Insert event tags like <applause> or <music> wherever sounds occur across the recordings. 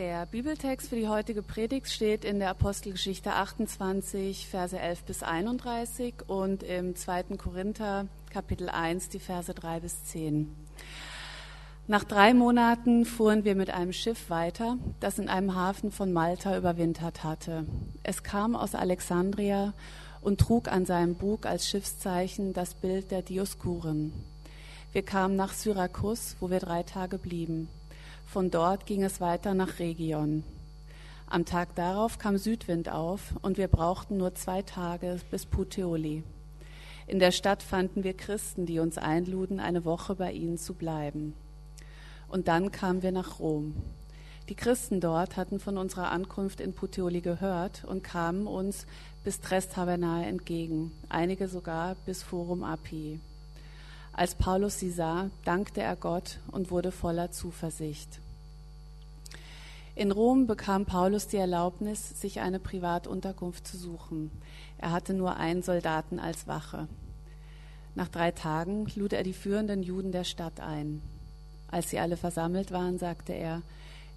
Der Bibeltext für die heutige Predigt steht in der Apostelgeschichte 28, Verse 11 bis 31 und im 2. Korinther Kapitel 1, die Verse 3 bis 10. Nach drei Monaten fuhren wir mit einem Schiff weiter, das in einem Hafen von Malta überwintert hatte. Es kam aus Alexandria und trug an seinem Bug als Schiffszeichen das Bild der Dioskuren. Wir kamen nach Syrakus, wo wir drei Tage blieben. Von dort ging es weiter nach Region. Am Tag darauf kam Südwind auf und wir brauchten nur zwei Tage bis Puteoli. In der Stadt fanden wir Christen, die uns einluden, eine Woche bei ihnen zu bleiben. Und dann kamen wir nach Rom. Die Christen dort hatten von unserer Ankunft in Puteoli gehört und kamen uns bis Trestabernae entgegen, einige sogar bis Forum Api. Als Paulus sie sah, dankte er Gott und wurde voller Zuversicht. In Rom bekam Paulus die Erlaubnis, sich eine Privatunterkunft zu suchen. Er hatte nur einen Soldaten als Wache. Nach drei Tagen lud er die führenden Juden der Stadt ein. Als sie alle versammelt waren, sagte er,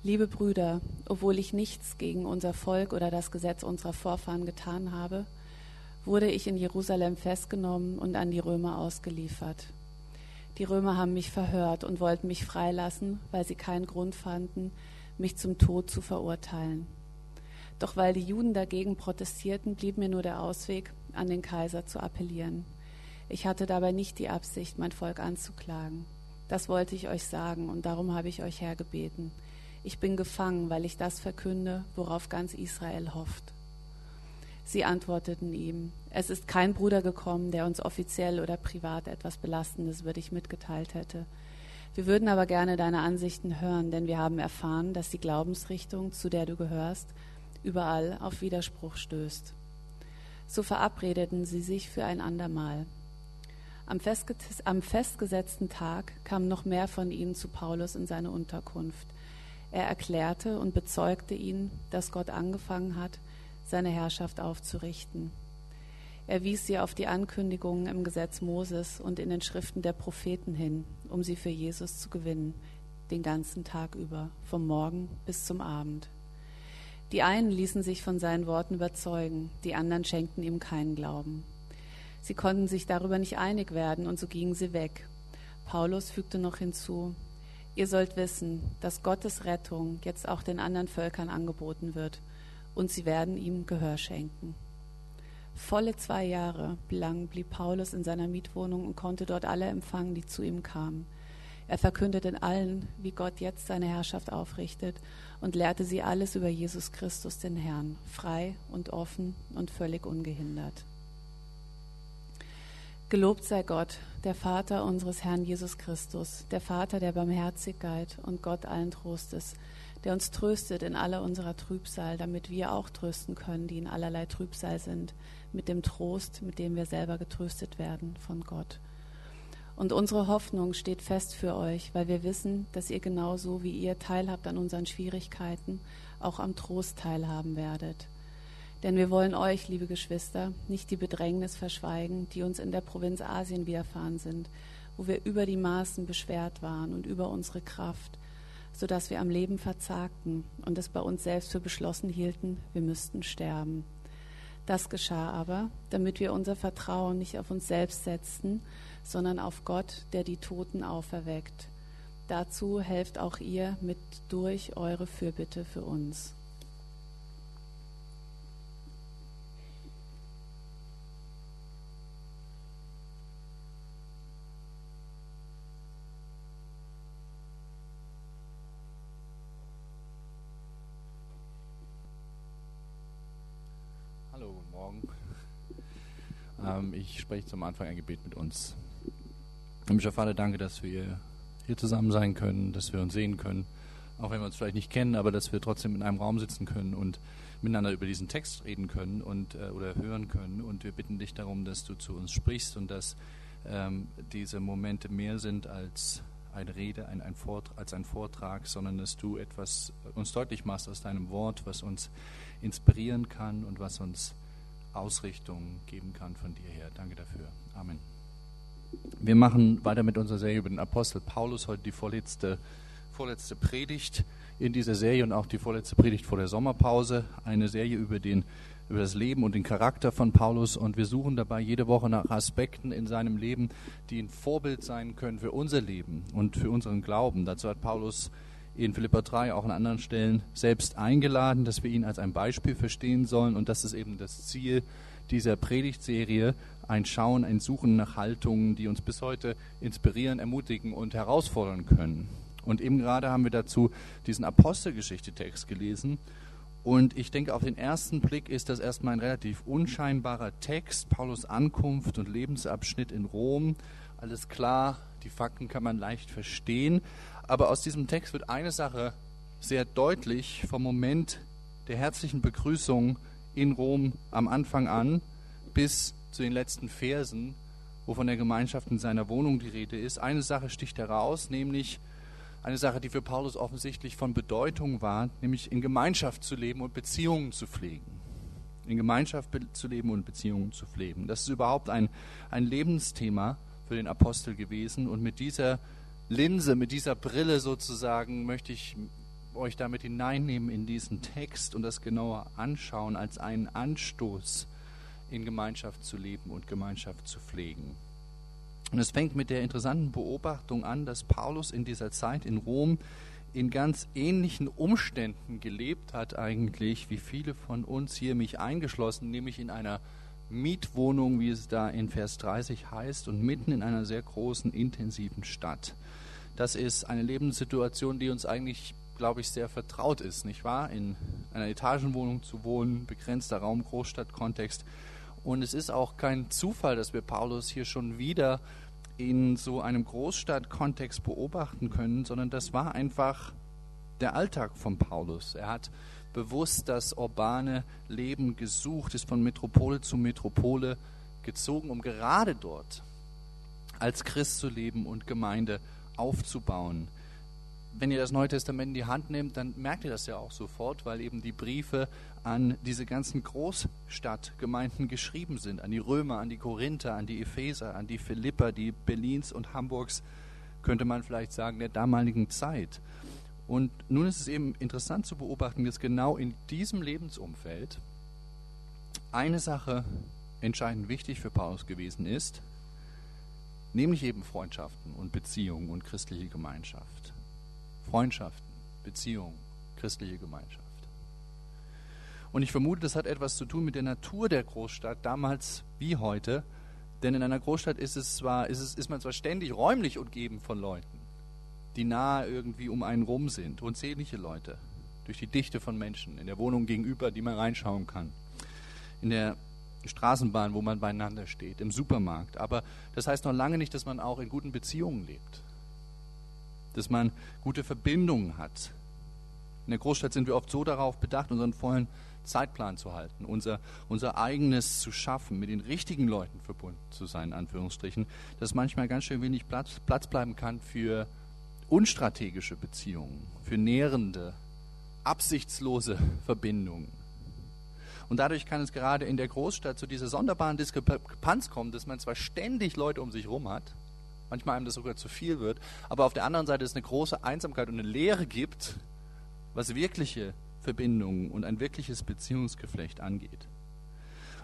Liebe Brüder, obwohl ich nichts gegen unser Volk oder das Gesetz unserer Vorfahren getan habe, wurde ich in Jerusalem festgenommen und an die Römer ausgeliefert. Die Römer haben mich verhört und wollten mich freilassen, weil sie keinen Grund fanden, mich zum Tod zu verurteilen. Doch weil die Juden dagegen protestierten, blieb mir nur der Ausweg, an den Kaiser zu appellieren. Ich hatte dabei nicht die Absicht, mein Volk anzuklagen. Das wollte ich euch sagen und darum habe ich euch hergebeten. Ich bin gefangen, weil ich das verkünde, worauf ganz Israel hofft. Sie antworteten ihm, es ist kein Bruder gekommen, der uns offiziell oder privat etwas Belastendes über dich mitgeteilt hätte. Wir würden aber gerne deine Ansichten hören, denn wir haben erfahren, dass die Glaubensrichtung, zu der du gehörst, überall auf Widerspruch stößt. So verabredeten sie sich für ein andermal. Am, am festgesetzten Tag kamen noch mehr von ihnen zu Paulus in seine Unterkunft. Er erklärte und bezeugte ihnen, dass Gott angefangen hat, seine Herrschaft aufzurichten. Er wies sie auf die Ankündigungen im Gesetz Moses und in den Schriften der Propheten hin, um sie für Jesus zu gewinnen, den ganzen Tag über, vom Morgen bis zum Abend. Die einen ließen sich von seinen Worten überzeugen, die anderen schenkten ihm keinen Glauben. Sie konnten sich darüber nicht einig werden, und so gingen sie weg. Paulus fügte noch hinzu, Ihr sollt wissen, dass Gottes Rettung jetzt auch den anderen Völkern angeboten wird, und sie werden ihm Gehör schenken. Volle zwei Jahre lang blieb Paulus in seiner Mietwohnung und konnte dort alle empfangen, die zu ihm kamen. Er verkündete in allen, wie Gott jetzt seine Herrschaft aufrichtet und lehrte sie alles über Jesus Christus, den Herrn, frei und offen und völlig ungehindert. Gelobt sei Gott, der Vater unseres Herrn Jesus Christus, der Vater der Barmherzigkeit und Gott allen Trostes, der uns tröstet in aller unserer Trübsal, damit wir auch trösten können, die in allerlei Trübsal sind, mit dem Trost, mit dem wir selber getröstet werden von Gott. Und unsere Hoffnung steht fest für euch, weil wir wissen, dass ihr genauso wie ihr teilhabt an unseren Schwierigkeiten, auch am Trost teilhaben werdet. Denn wir wollen euch, liebe Geschwister, nicht die Bedrängnis verschweigen, die uns in der Provinz Asien widerfahren sind, wo wir über die Maßen beschwert waren und über unsere Kraft, so dass wir am Leben verzagten und es bei uns selbst für beschlossen hielten, wir müssten sterben. Das geschah aber, damit wir unser Vertrauen nicht auf uns selbst setzten, sondern auf Gott, der die Toten auferweckt. Dazu helft auch ihr mit durch eure Fürbitte für uns. Ähm, ich spreche zum Anfang ein Gebet mit uns. Himmlischer Vater, danke, dass wir hier zusammen sein können, dass wir uns sehen können, auch wenn wir uns vielleicht nicht kennen, aber dass wir trotzdem in einem Raum sitzen können und miteinander über diesen Text reden können und äh, oder hören können. Und wir bitten dich darum, dass du zu uns sprichst und dass ähm, diese Momente mehr sind als eine Rede, ein, ein als ein Vortrag, sondern dass du etwas uns deutlich machst aus deinem Wort, was uns inspirieren kann und was uns Ausrichtung geben kann von dir her. Danke dafür. Amen. Wir machen weiter mit unserer Serie über den Apostel Paulus, heute die vorletzte vorletzte Predigt in dieser Serie und auch die vorletzte Predigt vor der Sommerpause. Eine Serie über, den, über das Leben und den Charakter von Paulus. Und wir suchen dabei jede Woche nach Aspekten in seinem Leben, die ein Vorbild sein können für unser Leben und für unseren Glauben. Dazu hat Paulus in Philippa 3 auch an anderen Stellen selbst eingeladen, dass wir ihn als ein Beispiel verstehen sollen. Und das ist eben das Ziel dieser Predigtserie, ein Schauen, ein Suchen nach Haltungen, die uns bis heute inspirieren, ermutigen und herausfordern können. Und eben gerade haben wir dazu diesen Apostelgeschichte-Text gelesen. Und ich denke, auf den ersten Blick ist das erstmal ein relativ unscheinbarer Text. Paulus Ankunft und Lebensabschnitt in Rom. Alles klar, die Fakten kann man leicht verstehen. Aber aus diesem Text wird eine Sache sehr deutlich vom Moment der herzlichen Begrüßung in Rom am Anfang an bis zu den letzten Versen, wo von der Gemeinschaft in seiner Wohnung die Rede ist. Eine Sache sticht heraus, nämlich eine Sache, die für Paulus offensichtlich von Bedeutung war, nämlich in Gemeinschaft zu leben und Beziehungen zu pflegen. In Gemeinschaft zu leben und Beziehungen zu pflegen. Das ist überhaupt ein, ein Lebensthema für den Apostel gewesen. Und mit dieser Linse, mit dieser Brille sozusagen, möchte ich euch damit hineinnehmen in diesen Text und das genauer anschauen als einen Anstoß in Gemeinschaft zu leben und Gemeinschaft zu pflegen. Und es fängt mit der interessanten Beobachtung an, dass Paulus in dieser Zeit in Rom in ganz ähnlichen Umständen gelebt hat eigentlich, wie viele von uns hier mich eingeschlossen, nämlich in einer Mietwohnung, wie es da in Vers 30 heißt, und mitten in einer sehr großen, intensiven Stadt. Das ist eine Lebenssituation, die uns eigentlich, glaube ich, sehr vertraut ist, nicht wahr? In einer Etagenwohnung zu wohnen, begrenzter Raum, Großstadtkontext. Und es ist auch kein Zufall, dass wir Paulus hier schon wieder in so einem Großstadtkontext beobachten können, sondern das war einfach der Alltag von Paulus. Er hat bewusst das urbane Leben gesucht, ist von Metropole zu Metropole gezogen, um gerade dort als Christ zu leben und Gemeinde aufzubauen. Wenn ihr das Neue Testament in die Hand nehmt, dann merkt ihr das ja auch sofort, weil eben die Briefe an diese ganzen Großstadtgemeinden geschrieben sind, an die Römer, an die Korinther, an die Epheser, an die Philipper, die Berlins und Hamburgs, könnte man vielleicht sagen, der damaligen Zeit. Und nun ist es eben interessant zu beobachten, dass genau in diesem Lebensumfeld eine Sache entscheidend wichtig für Paulus gewesen ist, nämlich eben Freundschaften und Beziehungen und christliche Gemeinschaft. Freundschaften, Beziehungen, christliche Gemeinschaft. Und ich vermute, das hat etwas zu tun mit der Natur der Großstadt, damals wie heute. Denn in einer Großstadt ist, es zwar, ist, es, ist man zwar ständig räumlich umgeben von Leuten, die nahe irgendwie um einen rum sind, unzählige Leute, durch die Dichte von Menschen, in der Wohnung gegenüber, die man reinschauen kann, in der Straßenbahn, wo man beieinander steht, im Supermarkt. Aber das heißt noch lange nicht, dass man auch in guten Beziehungen lebt dass man gute Verbindungen hat. In der Großstadt sind wir oft so darauf bedacht, unseren vollen Zeitplan zu halten, unser, unser eigenes zu schaffen, mit den richtigen Leuten verbunden zu sein, in Anführungsstrichen, dass manchmal ganz schön wenig Platz, Platz bleiben kann für unstrategische Beziehungen, für nährende, absichtslose Verbindungen. Und dadurch kann es gerade in der Großstadt zu dieser sonderbaren Diskrepanz kommen, dass man zwar ständig Leute um sich herum hat, manchmal einem das sogar zu viel wird, aber auf der anderen Seite es eine große Einsamkeit und eine Leere gibt, was wirkliche Verbindungen und ein wirkliches Beziehungsgeflecht angeht.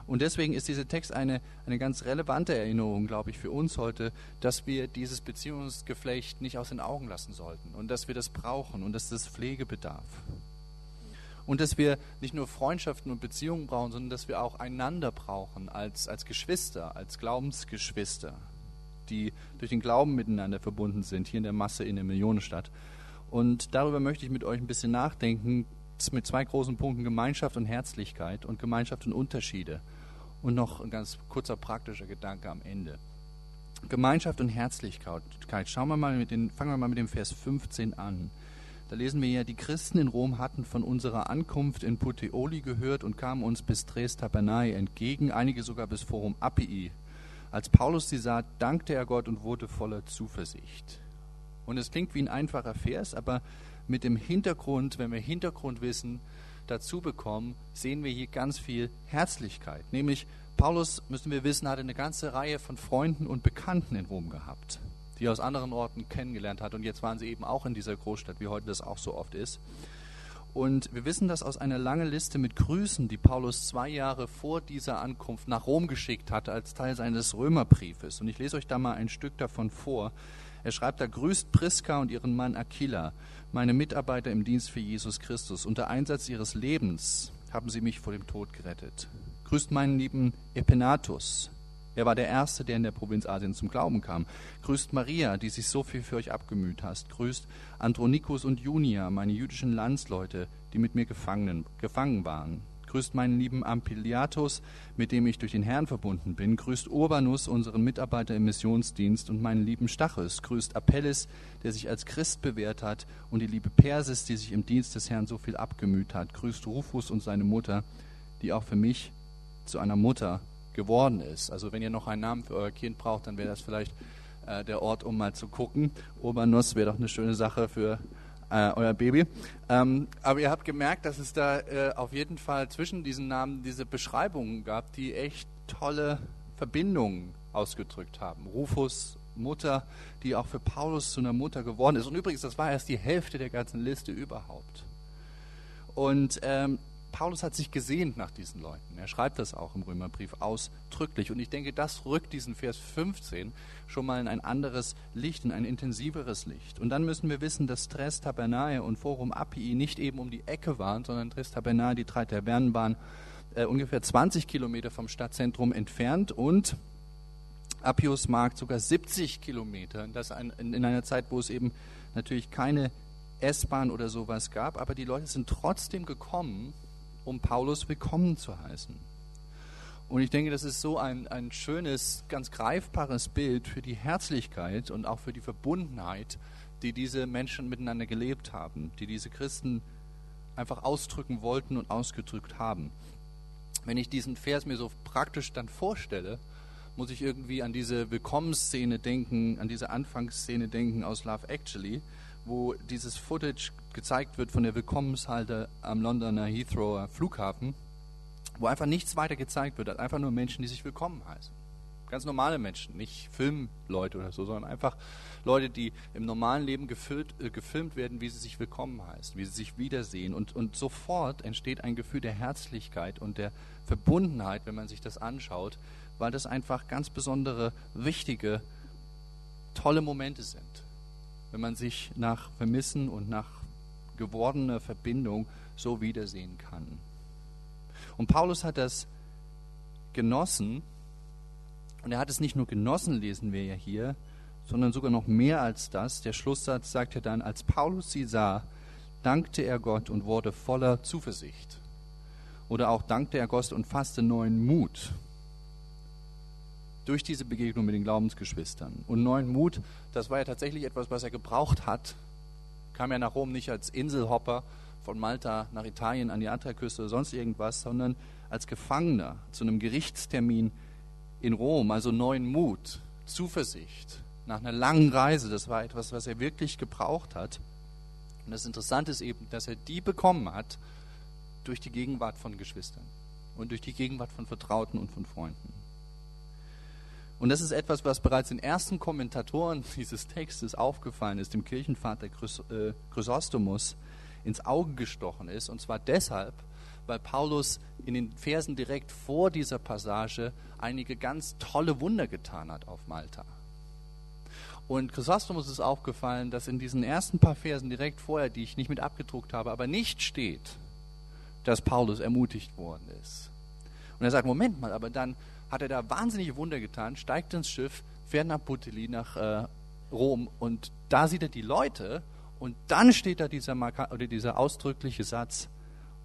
Und deswegen ist dieser Text eine, eine ganz relevante Erinnerung, glaube ich, für uns heute, dass wir dieses Beziehungsgeflecht nicht aus den Augen lassen sollten und dass wir das brauchen und dass das Pflege bedarf. Und dass wir nicht nur Freundschaften und Beziehungen brauchen, sondern dass wir auch einander brauchen als, als Geschwister, als Glaubensgeschwister die durch den Glauben miteinander verbunden sind, hier in der Masse in der Millionenstadt. Und darüber möchte ich mit euch ein bisschen nachdenken, mit zwei großen Punkten Gemeinschaft und Herzlichkeit und Gemeinschaft und Unterschiede. Und noch ein ganz kurzer praktischer Gedanke am Ende. Gemeinschaft und Herzlichkeit. Schauen wir mal mit den, fangen wir mal mit dem Vers 15 an. Da lesen wir ja, die Christen in Rom hatten von unserer Ankunft in Puteoli gehört und kamen uns bis Dres Tabernae entgegen, einige sogar bis Forum Appii. Als Paulus sie sah, dankte er Gott und wurde voller Zuversicht. Und es klingt wie ein einfacher Vers, aber mit dem Hintergrund, wenn wir Hintergrundwissen dazu bekommen, sehen wir hier ganz viel Herzlichkeit. Nämlich, Paulus, müssen wir wissen, hatte eine ganze Reihe von Freunden und Bekannten in Rom gehabt. Die er aus anderen Orten kennengelernt hat. Und jetzt waren sie eben auch in dieser Großstadt, wie heute das auch so oft ist. Und wir wissen das aus einer langen Liste mit Grüßen, die Paulus zwei Jahre vor dieser Ankunft nach Rom geschickt hatte, als Teil seines Römerbriefes. Und ich lese euch da mal ein Stück davon vor. Er schreibt da, grüßt Priska und ihren Mann Aquila, meine Mitarbeiter im Dienst für Jesus Christus. Unter Einsatz ihres Lebens haben sie mich vor dem Tod gerettet. Grüßt meinen lieben Epenatus, er war der Erste, der in der Provinz Asien zum Glauben kam. Grüßt Maria, die sich so viel für euch abgemüht hast. Grüßt Andronikus und Junia, meine jüdischen Landsleute, die mit mir gefangen, gefangen waren. Grüßt meinen lieben Ampiliatus, mit dem ich durch den Herrn verbunden bin. Grüßt Urbanus, unseren Mitarbeiter im Missionsdienst, und meinen lieben Stachus. Grüßt Apelles, der sich als Christ bewährt hat, und die liebe Persis, die sich im Dienst des Herrn so viel abgemüht hat. Grüßt Rufus und seine Mutter, die auch für mich zu einer Mutter geworden ist. Also wenn ihr noch einen Namen für euer Kind braucht, dann wäre das vielleicht äh, der Ort, um mal zu gucken. Urbanus wäre doch eine schöne Sache für äh, euer Baby. Ähm, aber ihr habt gemerkt, dass es da äh, auf jeden Fall zwischen diesen Namen diese Beschreibungen gab, die echt tolle Verbindungen ausgedrückt haben. Rufus, Mutter, die auch für Paulus zu einer Mutter geworden ist. Und übrigens, das war erst die Hälfte der ganzen Liste überhaupt. Und ähm, Paulus hat sich gesehnt nach diesen Leuten. Er schreibt das auch im Römerbrief ausdrücklich. Und ich denke, das rückt diesen Vers 15 schon mal in ein anderes Licht, in ein intensiveres Licht. Und dann müssen wir wissen, dass Tres Tabernae und Forum Appii nicht eben um die Ecke waren, sondern Tres Tabernae, die drei Tabernen waren, äh, ungefähr 20 Kilometer vom Stadtzentrum entfernt und Appius Markt sogar 70 Kilometer. Das in einer Zeit, wo es eben natürlich keine S-Bahn oder sowas gab, aber die Leute sind trotzdem gekommen, um Paulus willkommen zu heißen. Und ich denke, das ist so ein, ein schönes, ganz greifbares Bild für die Herzlichkeit und auch für die Verbundenheit, die diese Menschen miteinander gelebt haben, die diese Christen einfach ausdrücken wollten und ausgedrückt haben. Wenn ich diesen Vers mir so praktisch dann vorstelle, muss ich irgendwie an diese Willkommensszene denken, an diese Anfangsszene denken aus Love Actually, wo dieses Footage gezeigt wird von der Willkommenshalte am Londoner Heathrow Flughafen, wo einfach nichts weiter gezeigt wird, als einfach nur Menschen, die sich willkommen heißen. Ganz normale Menschen, nicht Filmleute oder so, sondern einfach Leute, die im normalen Leben gefüllt, äh, gefilmt werden, wie sie sich willkommen heißen, wie sie sich wiedersehen. Und, und sofort entsteht ein Gefühl der Herzlichkeit und der Verbundenheit, wenn man sich das anschaut, weil das einfach ganz besondere, wichtige, tolle Momente sind wenn man sich nach Vermissen und nach gewordener Verbindung so wiedersehen kann. Und Paulus hat das genossen, und er hat es nicht nur genossen, lesen wir ja hier, sondern sogar noch mehr als das. Der Schlusssatz sagt ja dann, als Paulus sie sah, dankte er Gott und wurde voller Zuversicht. Oder auch dankte er Gott und fasste neuen Mut durch diese Begegnung mit den Glaubensgeschwistern. Und neuen Mut, das war ja tatsächlich etwas, was er gebraucht hat. Kam ja nach Rom nicht als Inselhopper von Malta nach Italien an die Adriaküste oder sonst irgendwas, sondern als Gefangener zu einem Gerichtstermin in Rom. Also neuen Mut, Zuversicht nach einer langen Reise. Das war etwas, was er wirklich gebraucht hat. Und das Interessante ist eben, dass er die bekommen hat durch die Gegenwart von Geschwistern und durch die Gegenwart von Vertrauten und von Freunden. Und das ist etwas, was bereits den ersten Kommentatoren <laughs> dieses Textes aufgefallen ist, dem Kirchenvater äh, Chrysostomus ins Auge gestochen ist. Und zwar deshalb, weil Paulus in den Versen direkt vor dieser Passage einige ganz tolle Wunder getan hat auf Malta. Und Chrysostomus ist aufgefallen, dass in diesen ersten paar Versen direkt vorher, die ich nicht mit abgedruckt habe, aber nicht steht, dass Paulus ermutigt worden ist. Und er sagt, Moment mal, aber dann hat er da wahnsinnige Wunder getan, steigt ins Schiff, fährt nach Putteli, nach äh, Rom und da sieht er die Leute und dann steht da dieser, oder dieser ausdrückliche Satz,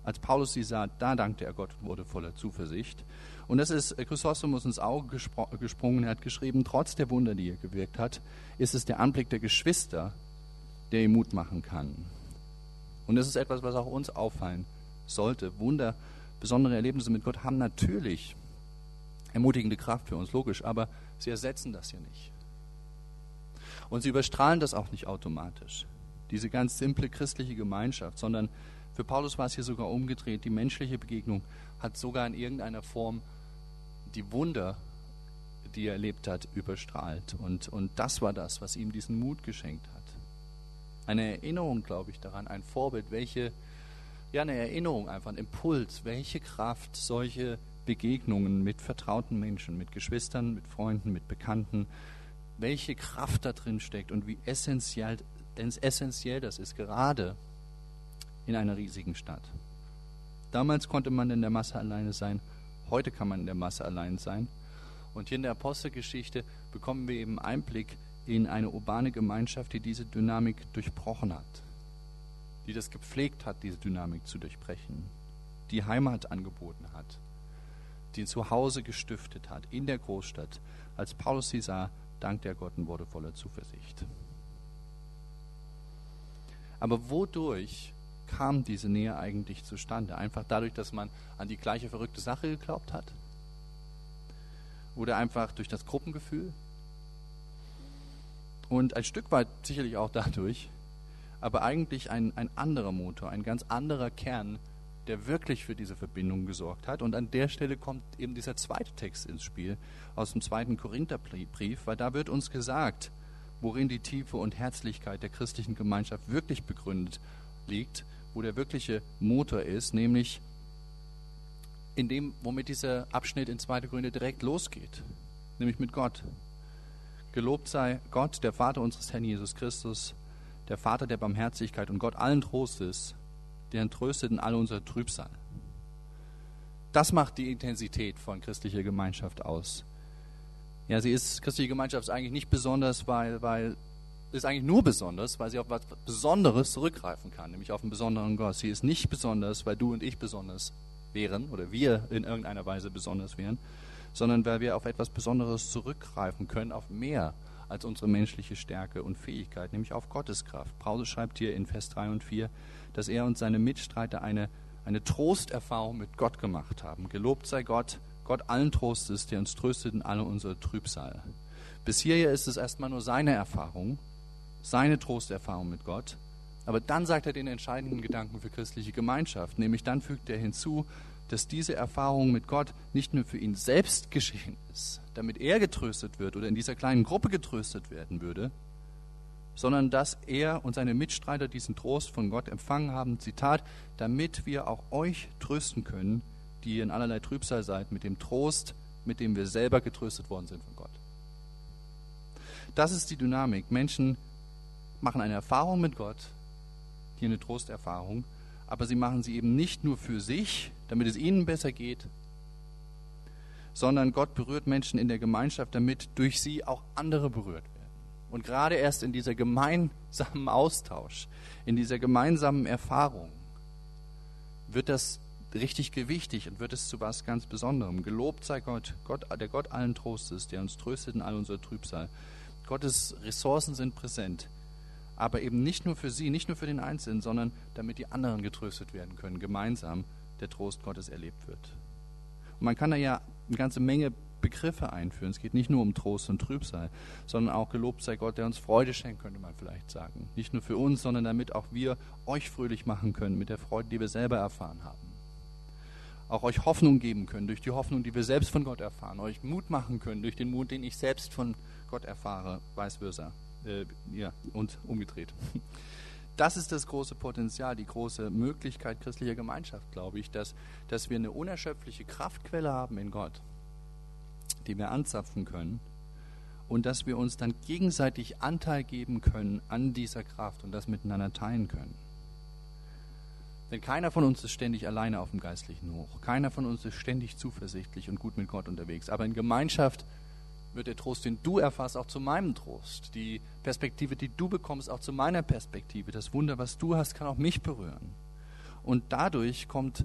als Paulus sie sah, da dankte er Gott und wurde voller Zuversicht. Und das ist äh, Chrysostomus ins Auge gesprungen. Er hat geschrieben, trotz der Wunder, die er gewirkt hat, ist es der Anblick der Geschwister, der ihm Mut machen kann. Und das ist etwas, was auch uns auffallen sollte. Wunder, besondere Erlebnisse mit Gott haben natürlich ermutigende Kraft für uns, logisch, aber sie ersetzen das ja nicht. Und sie überstrahlen das auch nicht automatisch, diese ganz simple christliche Gemeinschaft, sondern für Paulus war es hier sogar umgedreht. Die menschliche Begegnung hat sogar in irgendeiner Form die Wunder, die er erlebt hat, überstrahlt. Und, und das war das, was ihm diesen Mut geschenkt hat. Eine Erinnerung, glaube ich, daran, ein Vorbild, welche, ja, eine Erinnerung, einfach ein Impuls, welche Kraft solche Begegnungen mit vertrauten Menschen, mit Geschwistern, mit Freunden, mit Bekannten, welche Kraft da drin steckt und wie essentiell, essentiell das ist, gerade in einer riesigen Stadt. Damals konnte man in der Masse alleine sein, heute kann man in der Masse allein sein. Und hier in der Apostelgeschichte bekommen wir eben Einblick in eine urbane Gemeinschaft, die diese Dynamik durchbrochen hat, die das gepflegt hat, diese Dynamik zu durchbrechen, die Heimat angeboten hat, die ein Zuhause gestiftet hat in der Großstadt. Als Paulus sie sah, dankte er Gott und wurde voller Zuversicht. Aber wodurch kam diese Nähe eigentlich zustande? Einfach dadurch, dass man an die gleiche verrückte Sache geglaubt hat? Oder einfach durch das Gruppengefühl? Und ein Stück weit sicherlich auch dadurch, aber eigentlich ein, ein anderer Motor, ein ganz anderer Kern, der wirklich für diese Verbindung gesorgt hat. Und an der Stelle kommt eben dieser zweite Text ins Spiel aus dem zweiten Korintherbrief, weil da wird uns gesagt, worin die Tiefe und Herzlichkeit der christlichen Gemeinschaft wirklich begründet liegt, wo der wirkliche Motor ist, nämlich in dem, womit dieser Abschnitt in 2. Korinther direkt losgeht, nämlich mit Gott. Gelobt sei Gott, der Vater unseres Herrn Jesus Christus, der Vater der Barmherzigkeit und Gott allen Trostes, der entröstet in all unser Trübsal. Das macht die Intensität von christlicher Gemeinschaft aus. Ja, sie ist, christliche Gemeinschaft ist eigentlich nicht besonders, weil, weil, ist eigentlich nur besonders, weil sie auf was Besonderes zurückgreifen kann, nämlich auf einen besonderen Gott. Sie ist nicht besonders, weil du und ich besonders wären oder wir in irgendeiner Weise besonders wären, sondern weil wir auf etwas Besonderes zurückgreifen können, auf mehr als unsere menschliche Stärke und Fähigkeit, nämlich auf Gottes Kraft. Paulus schreibt hier in Vers 3 und 4, dass er und seine Mitstreiter eine, eine Trosterfahrung mit Gott gemacht haben. Gelobt sei Gott, Gott allen Trostes, der uns tröstet in alle unsere Trübsal. Bis hierher ist es erstmal nur seine Erfahrung, seine Trosterfahrung mit Gott. Aber dann sagt er den entscheidenden Gedanken für christliche Gemeinschaft, nämlich dann fügt er hinzu, dass diese Erfahrung mit Gott nicht nur für ihn selbst geschehen ist, damit er getröstet wird oder in dieser kleinen Gruppe getröstet werden würde, sondern dass er und seine Mitstreiter diesen Trost von Gott empfangen haben, Zitat, damit wir auch euch trösten können, die ihr in allerlei Trübsal seid, mit dem Trost, mit dem wir selber getröstet worden sind von Gott. Das ist die Dynamik. Menschen machen eine Erfahrung mit Gott, hier eine Trosterfahrung, aber sie machen sie eben nicht nur für sich, damit es ihnen besser geht, sondern Gott berührt Menschen in der Gemeinschaft, damit durch sie auch andere berührt werden. Und gerade erst in dieser gemeinsamen Austausch, in dieser gemeinsamen Erfahrung wird das richtig gewichtig und wird es zu was ganz Besonderem. Gelobt sei Gott, Gott, der Gott allen Trostes, der uns tröstet in all unserer Trübsal. Gottes Ressourcen sind präsent, aber eben nicht nur für sie, nicht nur für den Einzelnen, sondern damit die anderen getröstet werden können, gemeinsam der Trost Gottes erlebt wird. Und man kann da ja eine ganze Menge Begriffe einführen. Es geht nicht nur um Trost und Trübsal, sondern auch gelobt sei Gott, der uns Freude schenkt, könnte man vielleicht sagen. Nicht nur für uns, sondern damit auch wir euch fröhlich machen können mit der Freude, die wir selber erfahren haben. Auch euch Hoffnung geben können durch die Hoffnung, die wir selbst von Gott erfahren. Euch Mut machen können durch den Mut, den ich selbst von Gott erfahre, vice versa. Äh, ja, und umgedreht. Das ist das große Potenzial, die große Möglichkeit christlicher Gemeinschaft, glaube ich, dass, dass wir eine unerschöpfliche Kraftquelle haben in Gott die wir anzapfen können und dass wir uns dann gegenseitig Anteil geben können an dieser Kraft und das miteinander teilen können. Denn keiner von uns ist ständig alleine auf dem geistlichen Hoch. Keiner von uns ist ständig zuversichtlich und gut mit Gott unterwegs. Aber in Gemeinschaft wird der Trost, den du erfasst, auch zu meinem Trost. Die Perspektive, die du bekommst, auch zu meiner Perspektive. Das Wunder, was du hast, kann auch mich berühren. Und dadurch kommt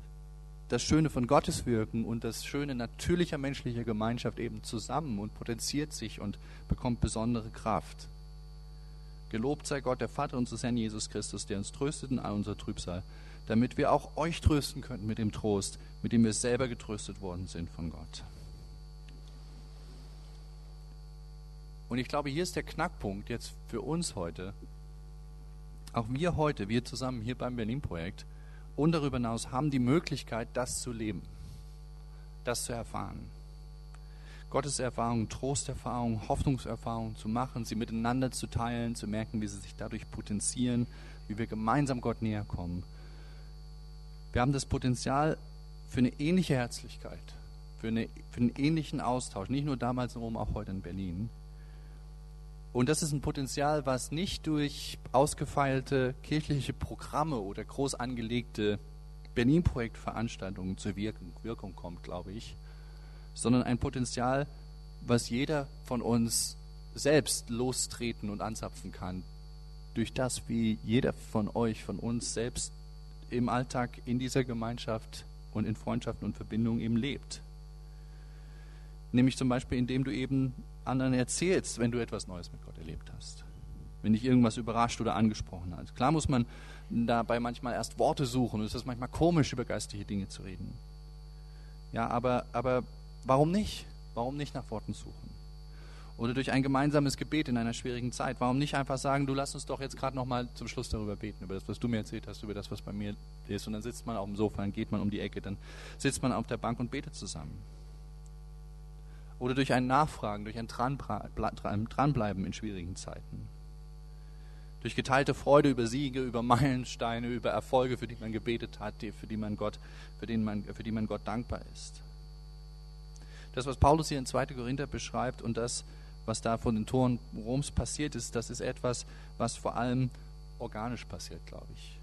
das Schöne von Gottes Wirken und das Schöne natürlicher menschlicher Gemeinschaft eben zusammen und potenziert sich und bekommt besondere Kraft. Gelobt sei Gott, der Vater unseres Herrn Jesus Christus, der uns tröstet in all unser Trübsal, damit wir auch euch trösten könnten mit dem Trost, mit dem wir selber getröstet worden sind von Gott. Und ich glaube, hier ist der Knackpunkt jetzt für uns heute. Auch wir heute, wir zusammen hier beim Berlin-Projekt, und darüber hinaus haben die Möglichkeit, das zu leben, das zu erfahren. Gotteserfahrungen, Trosterfahrungen, Hoffnungserfahrungen zu machen, sie miteinander zu teilen, zu merken, wie sie sich dadurch potenzieren, wie wir gemeinsam Gott näher kommen. Wir haben das Potenzial für eine ähnliche Herzlichkeit, für, eine, für einen ähnlichen Austausch, nicht nur damals in Rom, auch heute in Berlin. Und das ist ein Potenzial, was nicht durch ausgefeilte kirchliche Programme oder groß angelegte Berlin-Projektveranstaltungen zur Wirkung, Wirkung kommt, glaube ich, sondern ein Potenzial, was jeder von uns selbst lostreten und anzapfen kann, durch das, wie jeder von euch, von uns selbst im Alltag in dieser Gemeinschaft und in Freundschaften und Verbindungen eben lebt. Nämlich zum Beispiel, indem du eben anderen erzählst, wenn du etwas Neues mit Gott erlebt hast. Wenn dich irgendwas überrascht oder angesprochen hat. Klar muss man dabei manchmal erst Worte suchen und es ist manchmal komisch, über geistige Dinge zu reden. Ja, aber, aber warum nicht? Warum nicht nach Worten suchen? Oder durch ein gemeinsames Gebet in einer schwierigen Zeit. Warum nicht einfach sagen, du lass uns doch jetzt gerade nochmal zum Schluss darüber beten, über das, was du mir erzählt hast, über das, was bei mir ist. Und dann sitzt man auf dem Sofa, dann geht man um die Ecke, dann sitzt man auf der Bank und betet zusammen. Oder durch ein Nachfragen, durch ein Dranbleiben in schwierigen Zeiten. Durch geteilte Freude über Siege, über Meilensteine, über Erfolge, für die man gebetet hat, für die man Gott, für, den man, für die man Gott dankbar ist. Das, was Paulus hier in 2. Korinther beschreibt und das, was da von den Toren Roms passiert ist, das ist etwas, was vor allem organisch passiert, glaube ich.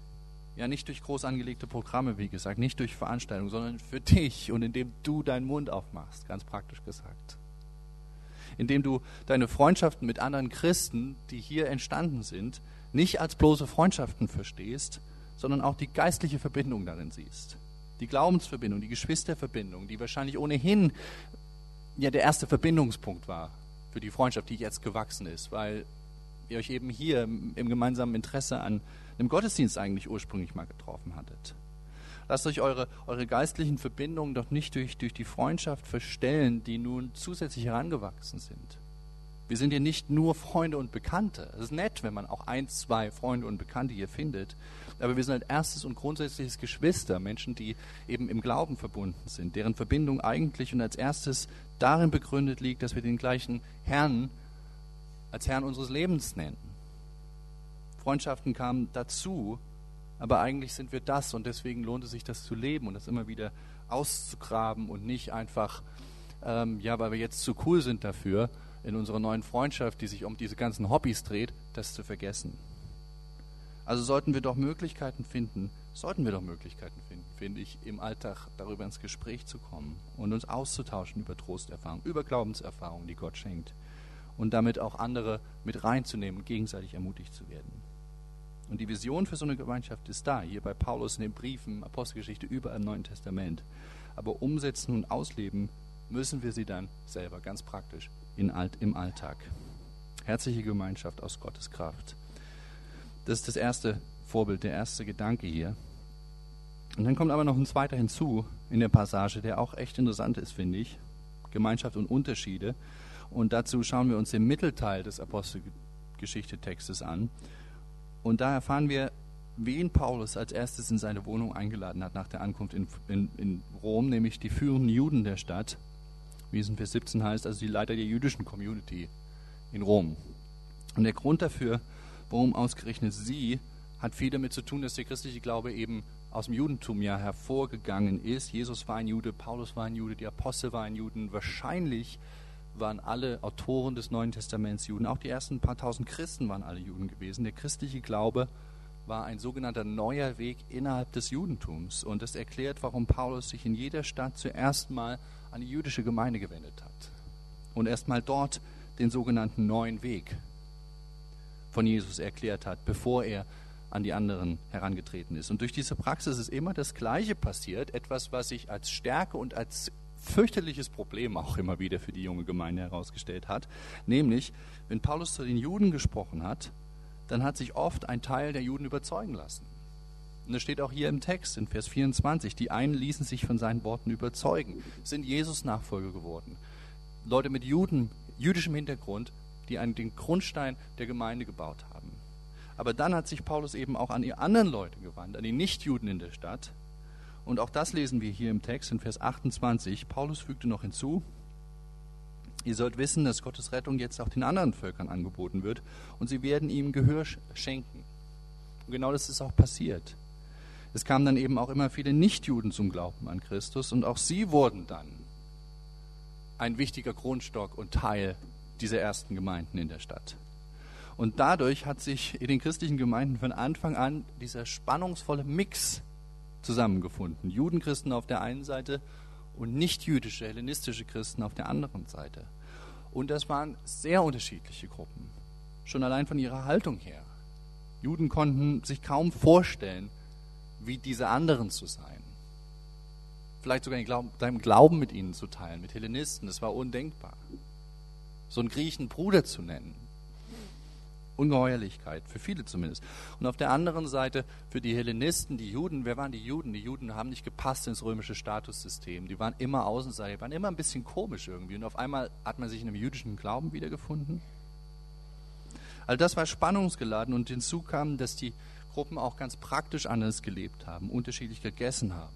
Ja, nicht durch groß angelegte Programme, wie gesagt, nicht durch Veranstaltungen, sondern für dich und indem du deinen Mund aufmachst, ganz praktisch gesagt. Indem du deine Freundschaften mit anderen Christen, die hier entstanden sind, nicht als bloße Freundschaften verstehst, sondern auch die geistliche Verbindung darin siehst. Die Glaubensverbindung, die Geschwisterverbindung, die wahrscheinlich ohnehin ja der erste Verbindungspunkt war für die Freundschaft, die jetzt gewachsen ist, weil ihr euch eben hier im gemeinsamen Interesse an einem Gottesdienst eigentlich ursprünglich mal getroffen hattet. Lasst euch eure, eure geistlichen Verbindungen doch nicht durch, durch die Freundschaft verstellen, die nun zusätzlich herangewachsen sind. Wir sind hier nicht nur Freunde und Bekannte. Es ist nett, wenn man auch ein, zwei Freunde und Bekannte hier findet. Aber wir sind als erstes und grundsätzliches Geschwister, Menschen, die eben im Glauben verbunden sind, deren Verbindung eigentlich und als erstes darin begründet liegt, dass wir den gleichen Herrn als Herrn unseres Lebens nennen. Freundschaften kamen dazu, aber eigentlich sind wir das und deswegen lohnt es sich, das zu leben und das immer wieder auszugraben und nicht einfach, ähm, ja, weil wir jetzt zu cool sind dafür, in unserer neuen Freundschaft, die sich um diese ganzen Hobbys dreht, das zu vergessen. Also sollten wir doch Möglichkeiten finden, sollten wir doch Möglichkeiten finden, finde ich, im Alltag darüber ins Gespräch zu kommen und uns auszutauschen über Trosterfahrungen, über Glaubenserfahrungen, die Gott schenkt und damit auch andere mit reinzunehmen und gegenseitig ermutigt zu werden. Und die Vision für so eine Gemeinschaft ist da, hier bei Paulus in den Briefen, Apostelgeschichte, überall im Neuen Testament. Aber umsetzen und ausleben müssen wir sie dann selber, ganz praktisch, in im Alltag. Herzliche Gemeinschaft aus Gottes Kraft. Das ist das erste Vorbild, der erste Gedanke hier. Und dann kommt aber noch ein zweiter hinzu in der Passage, der auch echt interessant ist, finde ich. Gemeinschaft und Unterschiede. Und dazu schauen wir uns den Mittelteil des Apostelgeschichte-Textes an. Und da erfahren wir, wen Paulus als erstes in seine Wohnung eingeladen hat nach der Ankunft in, in, in Rom, nämlich die führenden Juden der Stadt, wie es in Vers 17 heißt, also die Leiter der jüdischen Community in Rom. Und der Grund dafür, warum ausgerechnet sie, hat viel damit zu tun, dass der christliche Glaube eben aus dem Judentum ja hervorgegangen ist. Jesus war ein Jude, Paulus war ein Jude, die Apostel waren Juden. Wahrscheinlich waren alle Autoren des Neuen Testaments Juden. Auch die ersten paar tausend Christen waren alle Juden gewesen. Der christliche Glaube war ein sogenannter neuer Weg innerhalb des Judentums. Und das erklärt, warum Paulus sich in jeder Stadt zuerst mal an die jüdische Gemeinde gewendet hat. Und erst mal dort den sogenannten neuen Weg von Jesus erklärt hat, bevor er an die anderen herangetreten ist. Und durch diese Praxis ist immer das Gleiche passiert, etwas, was sich als Stärke und als fürchterliches Problem auch immer wieder für die junge Gemeinde herausgestellt hat. Nämlich, wenn Paulus zu den Juden gesprochen hat, dann hat sich oft ein Teil der Juden überzeugen lassen. Und das steht auch hier im Text in Vers 24. Die einen ließen sich von seinen Worten überzeugen, sind Jesus Nachfolger geworden. Leute mit Juden, jüdischem Hintergrund, die einen, den Grundstein der Gemeinde gebaut haben. Aber dann hat sich Paulus eben auch an die anderen Leute gewandt, an die Nichtjuden in der Stadt, und auch das lesen wir hier im Text in Vers 28. Paulus fügte noch hinzu, Ihr sollt wissen, dass Gottes Rettung jetzt auch den anderen Völkern angeboten wird und sie werden ihm Gehör schenken. Und genau das ist auch passiert. Es kamen dann eben auch immer viele Nichtjuden zum Glauben an Christus und auch sie wurden dann ein wichtiger Grundstock und Teil dieser ersten Gemeinden in der Stadt. Und dadurch hat sich in den christlichen Gemeinden von Anfang an dieser spannungsvolle Mix zusammengefunden. Judenchristen auf der einen Seite und nicht-jüdische, hellenistische Christen auf der anderen Seite. Und das waren sehr unterschiedliche Gruppen, schon allein von ihrer Haltung her. Juden konnten sich kaum vorstellen, wie diese anderen zu sein. Vielleicht sogar deinem Glauben mit ihnen zu teilen, mit Hellenisten, das war undenkbar. So einen Griechen Bruder zu nennen, Ungeheuerlichkeit, für viele zumindest. Und auf der anderen Seite für die Hellenisten, die Juden, wer waren die Juden? Die Juden haben nicht gepasst ins römische Statussystem. Die waren immer Außenseiter, die waren immer ein bisschen komisch irgendwie. Und auf einmal hat man sich in einem jüdischen Glauben wiedergefunden. All das war spannungsgeladen und hinzu kam, dass die Gruppen auch ganz praktisch anders gelebt haben, unterschiedlich gegessen haben,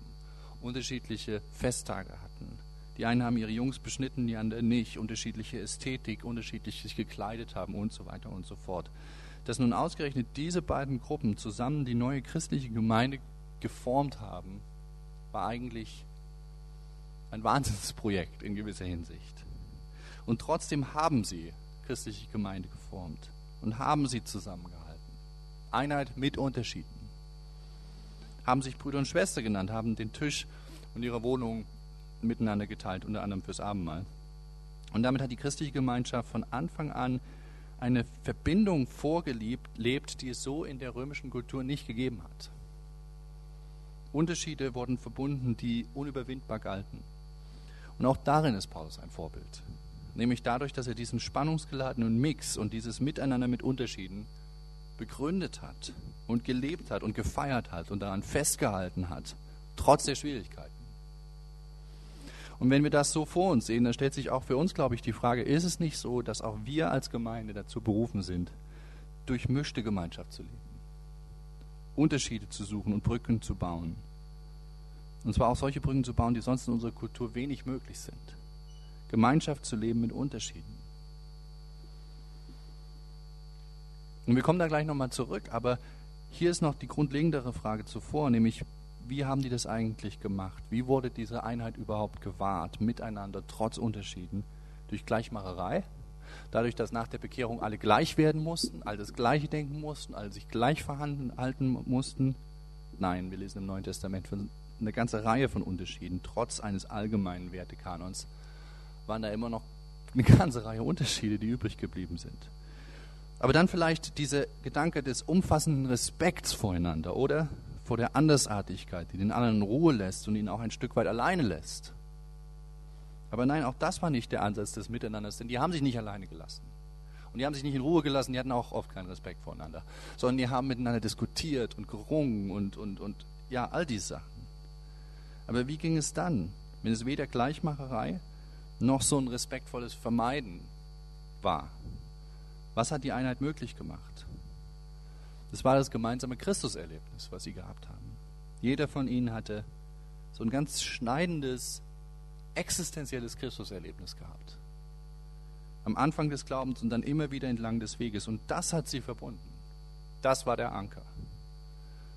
unterschiedliche Festtage hatten die einen haben ihre Jungs beschnitten, die anderen nicht, unterschiedliche Ästhetik, unterschiedlich sich gekleidet haben und so weiter und so fort. Dass nun ausgerechnet diese beiden Gruppen zusammen die neue christliche Gemeinde geformt haben, war eigentlich ein Wahnsinnsprojekt in gewisser Hinsicht. Und trotzdem haben sie christliche Gemeinde geformt und haben sie zusammengehalten. Einheit mit Unterschieden. Haben sich Brüder und Schwester genannt, haben den Tisch und ihre Wohnung miteinander geteilt, unter anderem fürs Abendmahl. Und damit hat die christliche Gemeinschaft von Anfang an eine Verbindung vorgelebt, die es so in der römischen Kultur nicht gegeben hat. Unterschiede wurden verbunden, die unüberwindbar galten. Und auch darin ist Paulus ein Vorbild. Nämlich dadurch, dass er diesen spannungsgeladenen Mix und dieses Miteinander mit Unterschieden begründet hat und gelebt hat und gefeiert hat und daran festgehalten hat, trotz der Schwierigkeiten. Und wenn wir das so vor uns sehen, dann stellt sich auch für uns, glaube ich, die Frage, ist es nicht so, dass auch wir als Gemeinde dazu berufen sind, durchmischte Gemeinschaft zu leben, Unterschiede zu suchen und Brücken zu bauen. Und zwar auch solche Brücken zu bauen, die sonst in unserer Kultur wenig möglich sind. Gemeinschaft zu leben mit Unterschieden. Und wir kommen da gleich nochmal zurück, aber hier ist noch die grundlegendere Frage zuvor, nämlich wie haben die das eigentlich gemacht? Wie wurde diese Einheit überhaupt gewahrt, miteinander, trotz Unterschieden? Durch Gleichmacherei? Dadurch, dass nach der Bekehrung alle gleich werden mussten, alle das Gleiche denken mussten, alle sich gleich verhalten mussten? Nein, wir lesen im Neuen Testament von eine ganze Reihe von Unterschieden. Trotz eines allgemeinen Wertekanons waren da immer noch eine ganze Reihe Unterschiede, die übrig geblieben sind. Aber dann vielleicht dieser Gedanke des umfassenden Respekts voreinander, oder? Vor der Andersartigkeit, die den anderen in Ruhe lässt und ihn auch ein Stück weit alleine lässt. Aber nein, auch das war nicht der Ansatz des Miteinanders, denn die haben sich nicht alleine gelassen. Und die haben sich nicht in Ruhe gelassen, die hatten auch oft keinen Respekt voreinander, sondern die haben miteinander diskutiert und gerungen und, und, und ja, all diese Sachen. Aber wie ging es dann, wenn es weder Gleichmacherei noch so ein respektvolles Vermeiden war? Was hat die Einheit möglich gemacht? Das war das gemeinsame Christuserlebnis, was sie gehabt haben. Jeder von ihnen hatte so ein ganz schneidendes, existenzielles Christuserlebnis gehabt. Am Anfang des Glaubens und dann immer wieder entlang des Weges. Und das hat sie verbunden. Das war der Anker.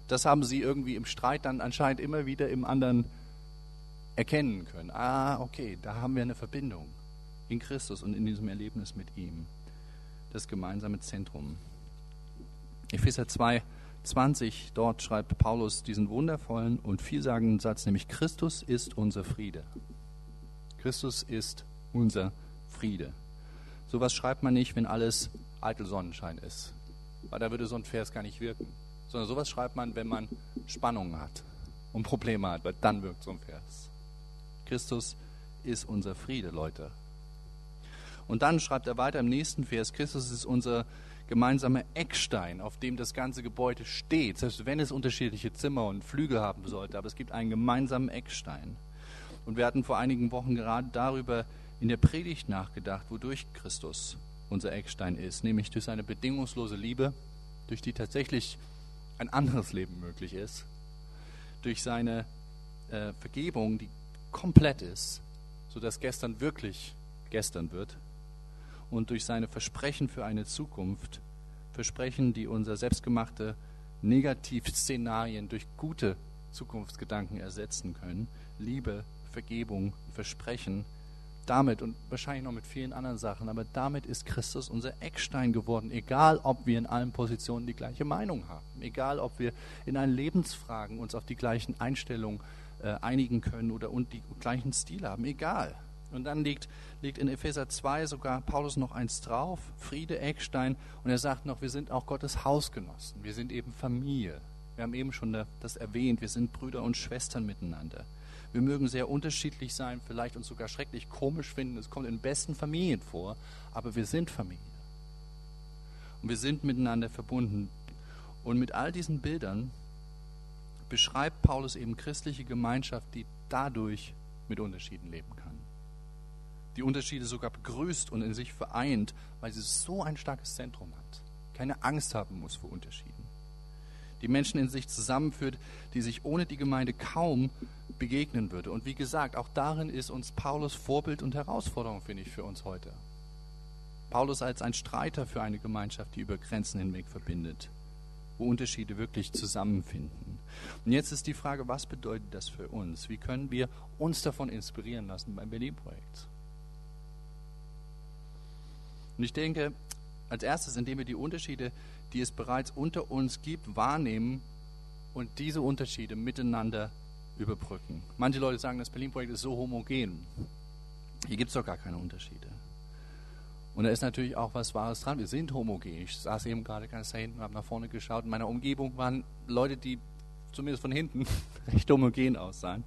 Das haben sie irgendwie im Streit dann anscheinend immer wieder im anderen erkennen können. Ah, okay, da haben wir eine Verbindung in Christus und in diesem Erlebnis mit ihm. Das gemeinsame Zentrum. Epheser 2, 20, dort schreibt Paulus diesen wundervollen und vielsagenden Satz, nämlich Christus ist unser Friede. Christus ist unser Friede. Sowas schreibt man nicht, wenn alles eitel Sonnenschein ist, weil da würde so ein Vers gar nicht wirken. Sondern sowas schreibt man, wenn man Spannungen hat und Probleme hat, weil dann wirkt so ein Vers. Christus ist unser Friede, Leute. Und dann schreibt er weiter im nächsten Vers, Christus ist unser Friede gemeinsamer Eckstein, auf dem das ganze Gebäude steht, selbst wenn es unterschiedliche Zimmer und Flüge haben sollte, aber es gibt einen gemeinsamen Eckstein. Und wir hatten vor einigen Wochen gerade darüber in der Predigt nachgedacht, wodurch Christus unser Eckstein ist, nämlich durch seine bedingungslose Liebe, durch die tatsächlich ein anderes Leben möglich ist, durch seine äh, Vergebung, die komplett ist, sodass gestern wirklich gestern wird und durch seine Versprechen für eine Zukunft, Versprechen, die unser selbstgemachte Negativszenarien durch gute Zukunftsgedanken ersetzen können, Liebe, Vergebung, Versprechen, damit und wahrscheinlich noch mit vielen anderen Sachen, aber damit ist Christus unser Eckstein geworden, egal ob wir in allen Positionen die gleiche Meinung haben, egal ob wir in allen Lebensfragen uns auf die gleichen Einstellungen äh, einigen können oder und die gleichen Stil haben, egal. Und dann liegt, liegt in Epheser 2 sogar Paulus noch eins drauf, Friede, Eckstein, und er sagt noch, wir sind auch Gottes Hausgenossen, wir sind eben Familie. Wir haben eben schon das erwähnt, wir sind Brüder und Schwestern miteinander. Wir mögen sehr unterschiedlich sein, vielleicht uns sogar schrecklich komisch finden. Es kommt in besten Familien vor, aber wir sind Familie. Und wir sind miteinander verbunden. Und mit all diesen Bildern beschreibt Paulus eben christliche Gemeinschaft, die dadurch mit Unterschieden leben kann. Die Unterschiede sogar begrüßt und in sich vereint, weil sie so ein starkes Zentrum hat. Keine Angst haben muss vor Unterschieden die Menschen in sich zusammenführt, die sich ohne die Gemeinde kaum begegnen würde. Und wie gesagt, auch darin ist uns Paulus Vorbild und Herausforderung, finde ich, für uns heute. Paulus als ein Streiter für eine Gemeinschaft, die über Grenzen hinweg verbindet, wo Unterschiede wirklich zusammenfinden. Und jetzt ist die Frage, was bedeutet das für uns? Wie können wir uns davon inspirieren lassen beim Berlin-Projekt? Und ich denke, als erstes, indem wir die Unterschiede die es bereits unter uns gibt, wahrnehmen und diese Unterschiede miteinander überbrücken. Manche Leute sagen, das Berlin-Projekt ist so homogen. Hier gibt es doch gar keine Unterschiede. Und da ist natürlich auch was Wahres dran. Wir sind homogen. Ich saß eben gerade ganz da hinten und habe nach vorne geschaut. In meiner Umgebung waren Leute, die zumindest von hinten <laughs> recht homogen aussahen.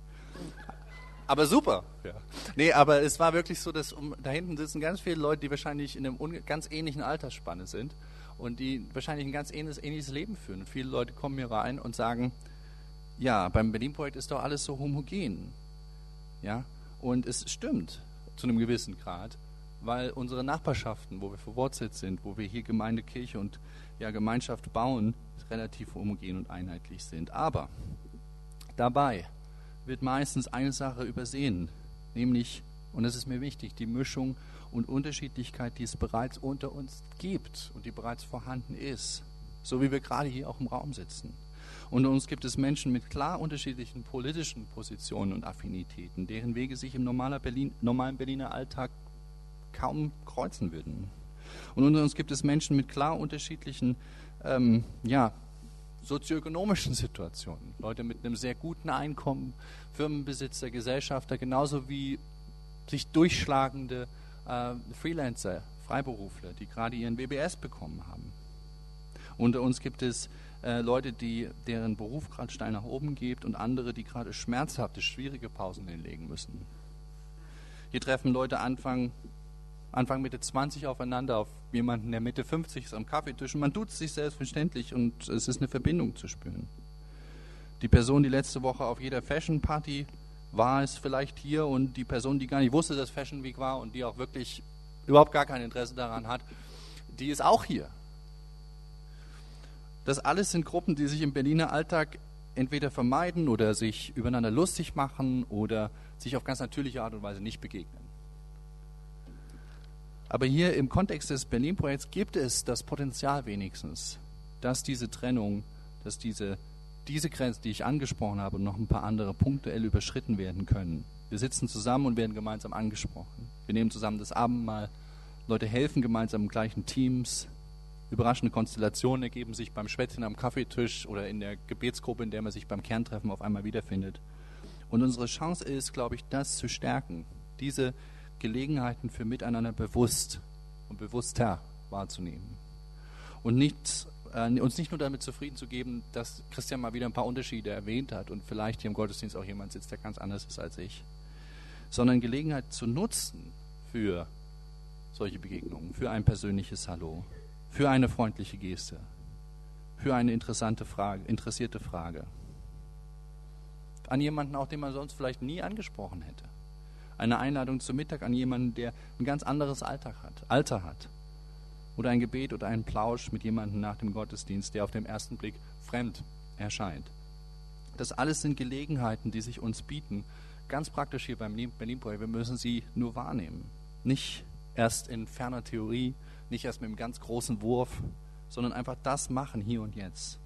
Aber super. Ja. Nee, aber es war wirklich so, dass um, da hinten sitzen ganz viele Leute, die wahrscheinlich in einem ganz ähnlichen Altersspanne sind und die wahrscheinlich ein ganz ähnliches, ähnliches Leben führen. Und viele Leute kommen hier rein und sagen, ja, beim Berlin-Projekt ist doch alles so homogen. Ja, und es stimmt zu einem gewissen Grad, weil unsere Nachbarschaften, wo wir verwurzelt sind, wo wir hier Gemeinde, Kirche und ja, Gemeinschaft bauen, relativ homogen und einheitlich sind. Aber dabei wird meistens eine Sache übersehen, nämlich, und das ist mir wichtig, die Mischung und Unterschiedlichkeit, die es bereits unter uns gibt und die bereits vorhanden ist. So wie wir gerade hier auch im Raum sitzen. Unter uns gibt es Menschen mit klar unterschiedlichen politischen Positionen und Affinitäten, deren Wege sich im Berlin, normalen Berliner Alltag kaum kreuzen würden. Und unter uns gibt es Menschen mit klar unterschiedlichen ähm, ja, sozioökonomischen Situationen. Leute mit einem sehr guten Einkommen, Firmenbesitzer, Gesellschafter, genauso wie sich durchschlagende äh, Freelancer, Freiberufler, die gerade ihren WBS bekommen haben. Unter uns gibt es äh, Leute, die, deren Beruf gerade steil nach oben geht und andere, die gerade schmerzhafte, schwierige Pausen hinlegen müssen. Hier treffen Leute Anfang, Anfang Mitte 20 aufeinander auf jemanden, der Mitte 50 ist am Kaffeetisch und man tut es sich selbstverständlich und es ist eine Verbindung zu spüren. Die Person, die letzte Woche auf jeder Fashion Party war es vielleicht hier und die Person, die gar nicht wusste, dass Fashion Week war und die auch wirklich überhaupt gar kein Interesse daran hat, die ist auch hier. Das alles sind Gruppen, die sich im Berliner Alltag entweder vermeiden oder sich übereinander lustig machen oder sich auf ganz natürliche Art und Weise nicht begegnen. Aber hier im Kontext des Berlin-Projekts gibt es das Potenzial wenigstens, dass diese Trennung, dass diese diese Grenzen, die ich angesprochen habe, und noch ein paar andere punktuell überschritten werden können. Wir sitzen zusammen und werden gemeinsam angesprochen. Wir nehmen zusammen das Abendmahl. Leute helfen gemeinsam in gleichen Teams. Überraschende Konstellationen ergeben sich beim Schwätzchen am Kaffeetisch oder in der Gebetsgruppe, in der man sich beim Kerntreffen auf einmal wiederfindet. Und unsere Chance ist, glaube ich, das zu stärken, diese Gelegenheiten für Miteinander bewusst und bewusster wahrzunehmen. Und nicht äh, uns nicht nur damit zufrieden zu geben, dass Christian mal wieder ein paar Unterschiede erwähnt hat und vielleicht hier im Gottesdienst auch jemand sitzt, der ganz anders ist als ich, sondern Gelegenheit zu nutzen für solche Begegnungen, für ein persönliches Hallo, für eine freundliche Geste, für eine interessante Frage, interessierte Frage. An jemanden auch, den man sonst vielleicht nie angesprochen hätte. Eine Einladung zum Mittag an jemanden, der ein ganz anderes Alltag hat, Alter hat oder ein Gebet oder ein Plausch mit jemandem nach dem Gottesdienst, der auf den ersten Blick fremd erscheint. Das alles sind Gelegenheiten, die sich uns bieten, ganz praktisch hier beim Berlin-Projekt. Wir müssen sie nur wahrnehmen, nicht erst in ferner Theorie, nicht erst mit einem ganz großen Wurf, sondern einfach das machen hier und jetzt.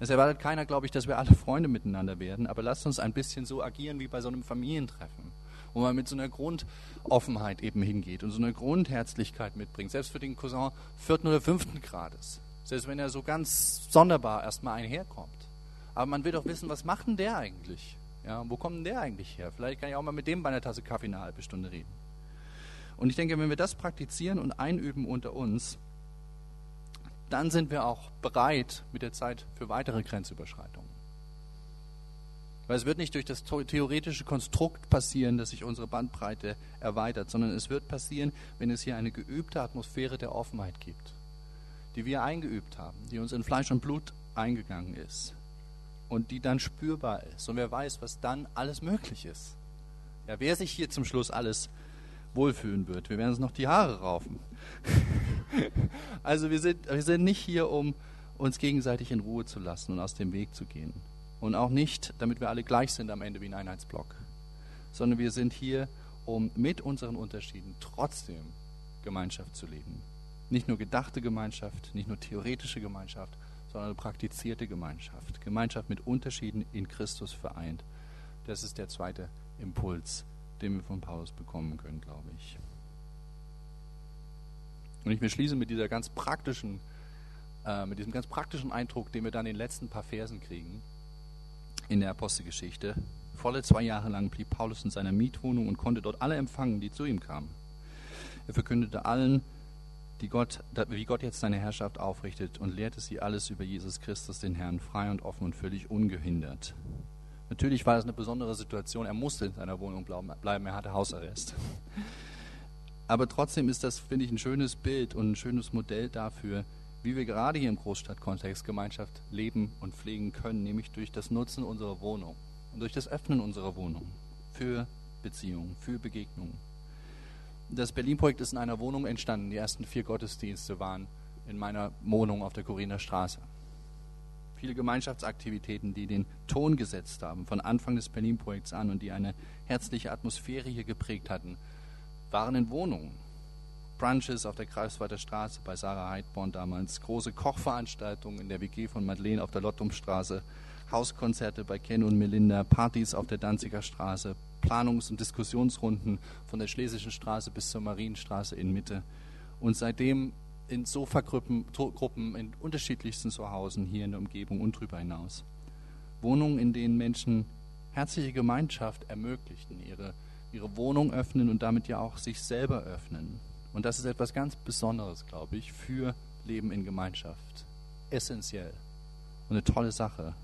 Es erwartet keiner, glaube ich, dass wir alle Freunde miteinander werden, aber lasst uns ein bisschen so agieren wie bei so einem Familientreffen, wo man mit so einer Grundoffenheit eben hingeht und so eine Grundherzlichkeit mitbringt, selbst für den Cousin vierten oder fünften Grades, selbst wenn er so ganz sonderbar erstmal einherkommt. Aber man will doch wissen, was macht denn der eigentlich? Ja, wo kommt denn der eigentlich her? Vielleicht kann ich auch mal mit dem bei einer Tasse Kaffee eine halbe Stunde reden. Und ich denke, wenn wir das praktizieren und einüben unter uns, dann sind wir auch bereit mit der Zeit für weitere Grenzüberschreitungen. Weil es wird nicht durch das theoretische Konstrukt passieren, dass sich unsere Bandbreite erweitert, sondern es wird passieren, wenn es hier eine geübte Atmosphäre der Offenheit gibt, die wir eingeübt haben, die uns in Fleisch und Blut eingegangen ist und die dann spürbar ist. Und wer weiß, was dann alles möglich ist. Ja, wer sich hier zum Schluss alles wohlfühlen wird. Wir werden uns noch die Haare raufen. <laughs> also wir sind, wir sind nicht hier, um uns gegenseitig in Ruhe zu lassen und aus dem Weg zu gehen. Und auch nicht, damit wir alle gleich sind am Ende wie ein Einheitsblock. Sondern wir sind hier, um mit unseren Unterschieden trotzdem Gemeinschaft zu leben. Nicht nur gedachte Gemeinschaft, nicht nur theoretische Gemeinschaft, sondern praktizierte Gemeinschaft. Gemeinschaft mit Unterschieden in Christus vereint. Das ist der zweite Impuls, den wir von Paulus bekommen können, glaube ich. Und ich beschließe mit dieser ganz praktischen, äh, mit diesem ganz praktischen Eindruck, den wir dann in den letzten paar Versen kriegen in der Apostelgeschichte. Volle zwei Jahre lang blieb Paulus in seiner Mietwohnung und konnte dort alle empfangen, die zu ihm kamen. Er verkündete allen, Gott, wie Gott jetzt seine Herrschaft aufrichtet und lehrte sie alles über Jesus Christus, den Herrn, frei und offen und völlig ungehindert. Natürlich war das eine besondere Situation. Er musste in seiner Wohnung bleiben. Er hatte Hausarrest. Aber trotzdem ist das, finde ich, ein schönes Bild und ein schönes Modell dafür, wie wir gerade hier im Großstadtkontext Gemeinschaft leben und pflegen können, nämlich durch das Nutzen unserer Wohnung und durch das Öffnen unserer Wohnung für Beziehungen, für Begegnungen. Das Berlin-Projekt ist in einer Wohnung entstanden. Die ersten vier Gottesdienste waren in meiner Wohnung auf der Coriner Straße viele Gemeinschaftsaktivitäten, die den Ton gesetzt haben von Anfang des Berlin-Projekts an und die eine herzliche Atmosphäre hier geprägt hatten, waren in Wohnungen. Brunches auf der Greifswalder Straße bei Sarah Heidborn damals, große Kochveranstaltungen in der WG von Madeleine auf der Lottumstraße, Hauskonzerte bei Ken und Melinda, Partys auf der Danziger Straße, Planungs- und Diskussionsrunden von der Schlesischen Straße bis zur Marienstraße in Mitte. Und seitdem in Sofagruppen Gruppen in unterschiedlichsten Zuhausen hier in der Umgebung und darüber hinaus. Wohnungen, in denen Menschen herzliche Gemeinschaft ermöglichten, ihre, ihre Wohnung öffnen und damit ja auch sich selber öffnen. Und das ist etwas ganz Besonderes, glaube ich, für Leben in Gemeinschaft. Essentiell. Und eine tolle Sache.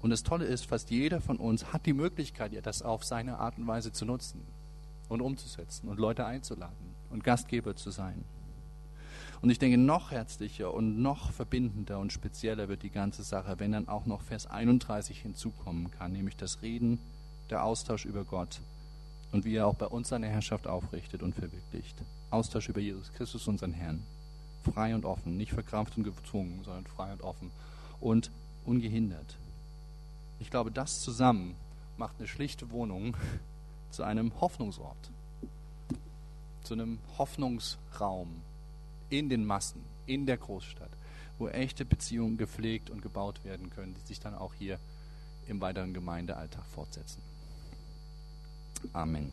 Und das Tolle ist, fast jeder von uns hat die Möglichkeit, das auf seine Art und Weise zu nutzen und umzusetzen und Leute einzuladen und Gastgeber zu sein. Und ich denke, noch herzlicher und noch verbindender und spezieller wird die ganze Sache, wenn dann auch noch Vers 31 hinzukommen kann, nämlich das Reden, der Austausch über Gott und wie er auch bei uns seine Herrschaft aufrichtet und verwirklicht. Austausch über Jesus Christus, unseren Herrn. Frei und offen, nicht verkrampft und gezwungen, sondern frei und offen und ungehindert. Ich glaube, das zusammen macht eine schlichte Wohnung <laughs> zu einem Hoffnungsort, zu einem Hoffnungsraum, in den Massen, in der Großstadt, wo echte Beziehungen gepflegt und gebaut werden können, die sich dann auch hier im weiteren Gemeindealltag fortsetzen. Amen.